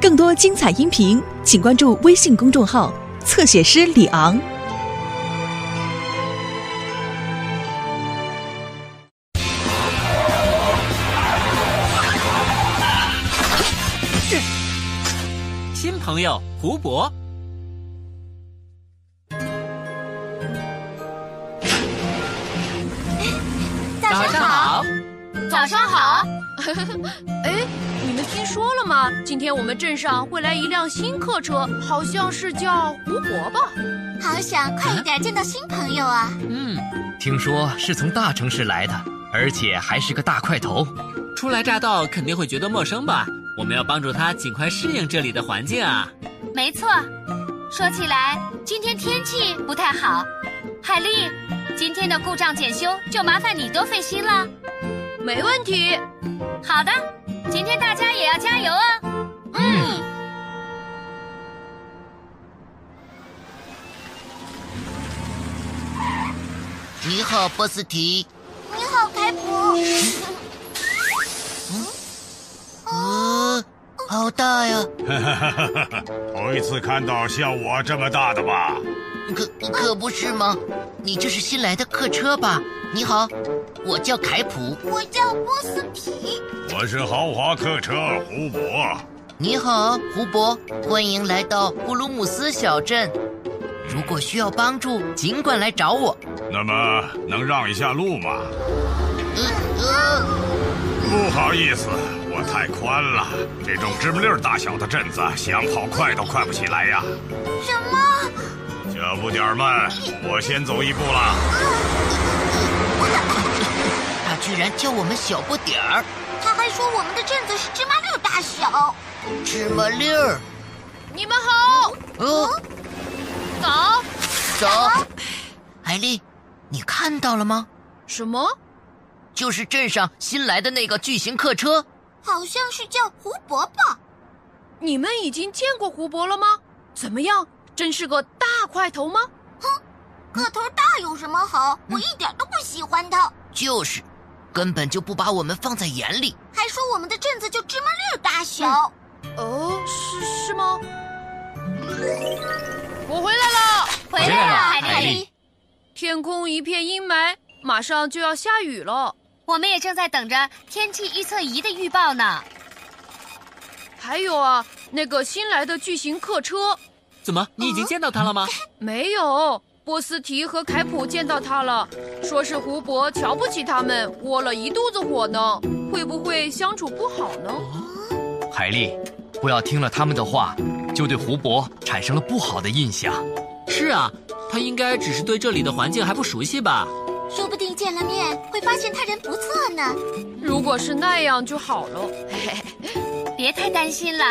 更多精彩音频，请关注微信公众号“侧写师李昂”。新朋友胡博，早上好。早上好，哎，你们听说了吗？今天我们镇上会来一辆新客车，好像是叫胡伯吧？好想快一点见到新朋友啊！嗯，听说是从大城市来的，而且还是个大块头。初来乍到肯定会觉得陌生吧？我们要帮助他尽快适应这里的环境啊！没错，说起来，今天天气不太好。海丽，今天的故障检修就麻烦你多费心了。没问题。好的，今天大家也要加油哦。嗯。你好，波斯提。你好，凯普。嗯。呃，好大呀！哈哈哈哈哈！头一次看到像我这么大的吧？可可不是吗？你这是新来的客车吧？你好，我叫凯普。我叫波斯皮。我是豪华客车胡博。你好，胡博，欢迎来到布鲁姆斯小镇。如果需要帮助，尽管来找我。那么，能让一下路吗？呃呃，不好意思，我太宽了。这种芝麻粒大小的镇子，想跑快都快不起来呀。什么？脚步点慢，我先走一步了。他居然叫我们小不点儿，他还说我们的镇子是芝麻粒大小。芝麻粒儿。你们好。嗯，走。走。艾丽，你看到了吗？什么？就是镇上新来的那个巨型客车，好像是叫胡伯伯？你们已经见过胡伯了吗？怎么样？真是个大块头吗？哼，个头大有什么好？我一点都不喜欢他。就是，根本就不把我们放在眼里，还说我们的镇子就芝麻粒大小。哦，是是吗？我回来了，回来了，海丽。天空一片阴霾，马上就要下雨了。我们也正在等着天气预测仪的预报呢。还有啊，那个新来的巨型客车，怎么？你已经见到他了吗？没有，波斯提和凯普见到他了，说是胡伯瞧不起他们，窝了一肚子火呢。会不会相处不好呢？海丽，不要听了他们的话，就对胡伯产生了不好的印象。是啊，他应该只是对这里的环境还不熟悉吧？说不定见了面会发现他人不错呢。如果是那样就好了。别太担心了，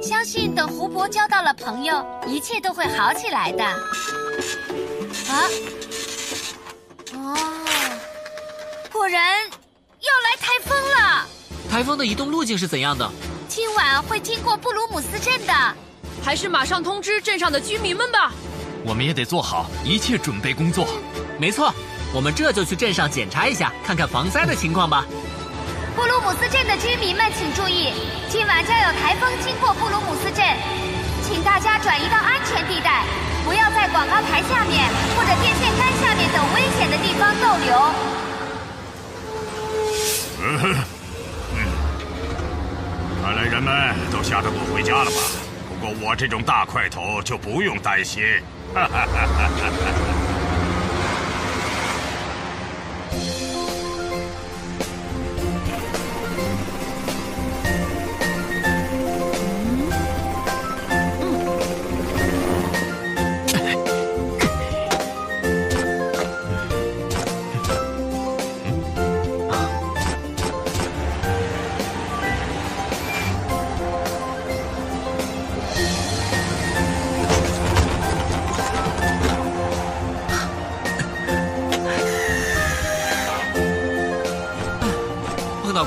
相信等胡伯交到了朋友，一切都会好起来的。啊，哦，果然要来台风了。台风的移动路径是怎样的？今晚会经过布鲁姆斯镇的。还是马上通知镇上的居民们吧。我们也得做好一切准备工作。没错，我们这就去镇上检查一下，看看防灾的情况吧。布鲁姆斯镇的居民们请注意，今晚将有台风经过布鲁姆斯镇，请大家转移到安全地带，不要在广告牌下面或者电线杆下面等危险的地方逗留。嗯嗯，看来人们都吓得不回家了吧？不过我这种大块头就不用担心。哈哈哈哈哈哈！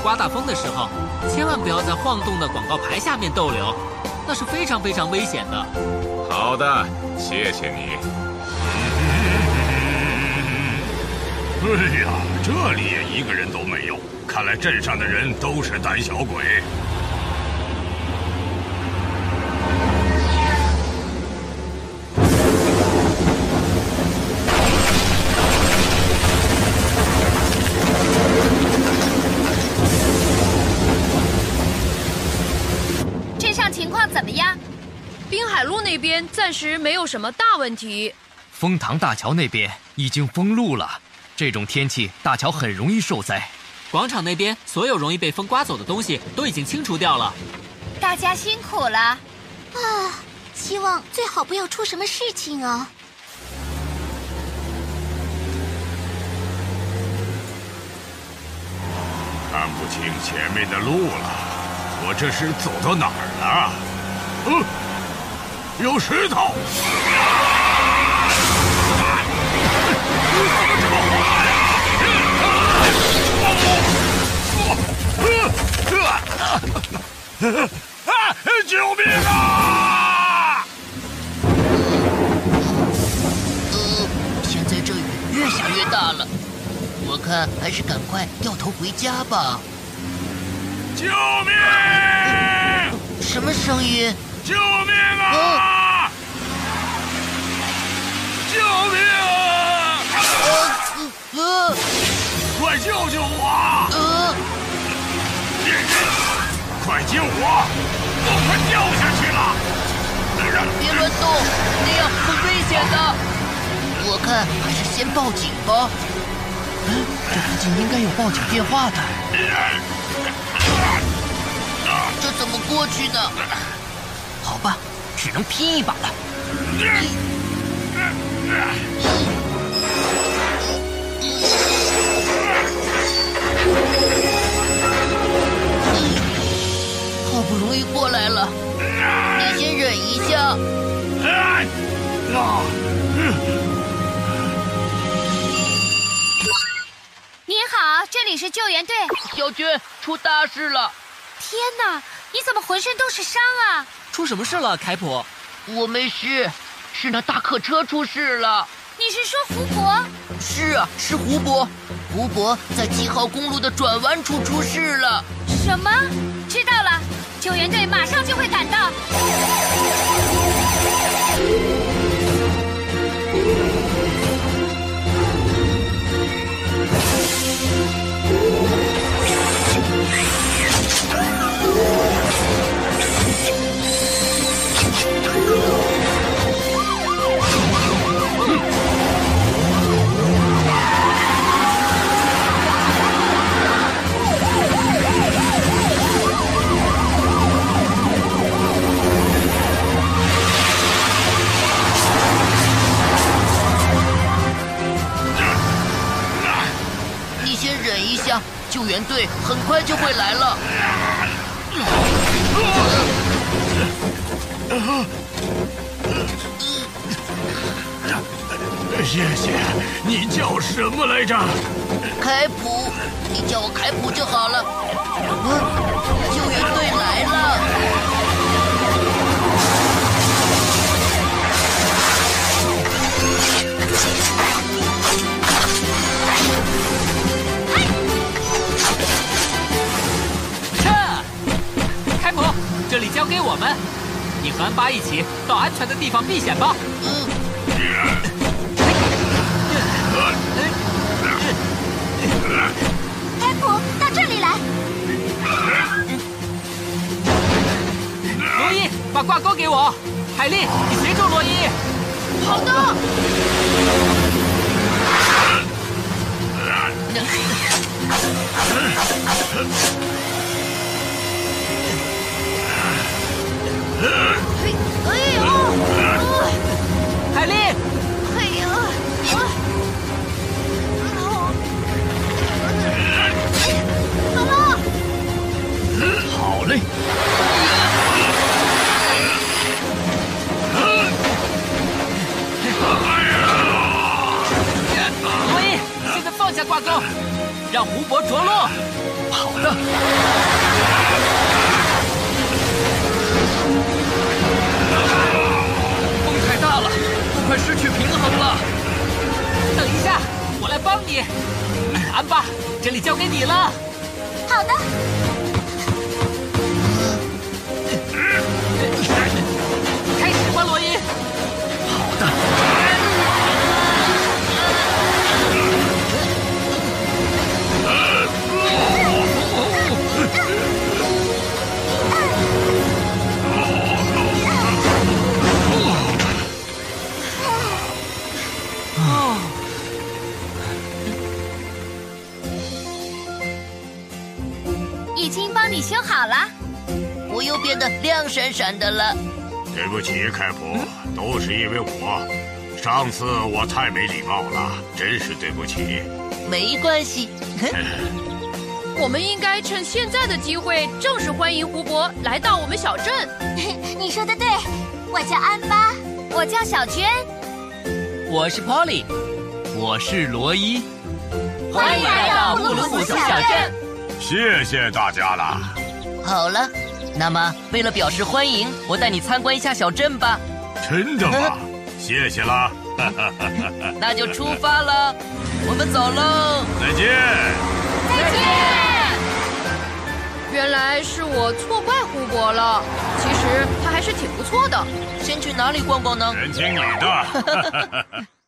刮大风的时候，千万不要在晃动的广告牌下面逗留，那是非常非常危险的。好的，谢谢你。哎呀，这里也一个人都没有，看来镇上的人都是胆小鬼。边暂时没有什么大问题。丰塘大桥那边已经封路了，这种天气大桥很容易受灾。广场那边所有容易被风刮走的东西都已经清除掉了。大家辛苦了。啊，希望最好不要出什么事情啊！看不清前面的路了，我这是走到哪儿了？嗯，有石头！啊！救命啊！呃，现在这雨越下越大了，我看还是赶快掉头回家吧。救命！什么声音？救命啊！救命啊！呃快救救我！呃，快救我！我快掉下去了！别乱动，那样很危险的。我看还是先报警吧。嗯，这附近应该有报警电话的。这怎么过去呢？好吧，只能拼一把了。好不容易过来了，你先忍一下。你好，这里是救援队。小军，出大事了！天哪，你怎么浑身都是伤啊？出什么事了，凯普？我没事，是那大客车出事了。你是说胡伯？是啊，是胡伯，胡伯在七号公路的转弯处出事了。什么？知道了，救援队马上就会赶到。忍一下，救援队很快就会来了。谢谢。你叫什么来着？凯普，你叫我凯普就好了。嗯，救援队来了。你和安巴一起到安全的地方避险吧。嗯，开普，到这里来。罗伊，把挂钩给我。海莉，你协助罗伊。好的。哎下挂钩，让湖泊着落。好的。风太大了，都快失去平衡了。等一下，我来帮你。安巴，这里交给你了。湖又变得亮闪闪的了。对不起，凯普，都是因为我。上次我太没礼貌了，真是对不起。没关系，我们应该趁现在的机会，正式欢迎胡博来到我们小镇。你说的对，我叫安巴，我叫小娟，我是 Polly，我是罗伊，欢迎来到布鲁姆小镇。谢谢大家了。好了，那么为了表示欢迎，我带你参观一下小镇吧。真的吗？谢谢啦。那就出发了，我们走喽。再见。再见。原来是我错怪胡博了，其实他还是挺不错的。先去哪里逛逛呢？全听你的。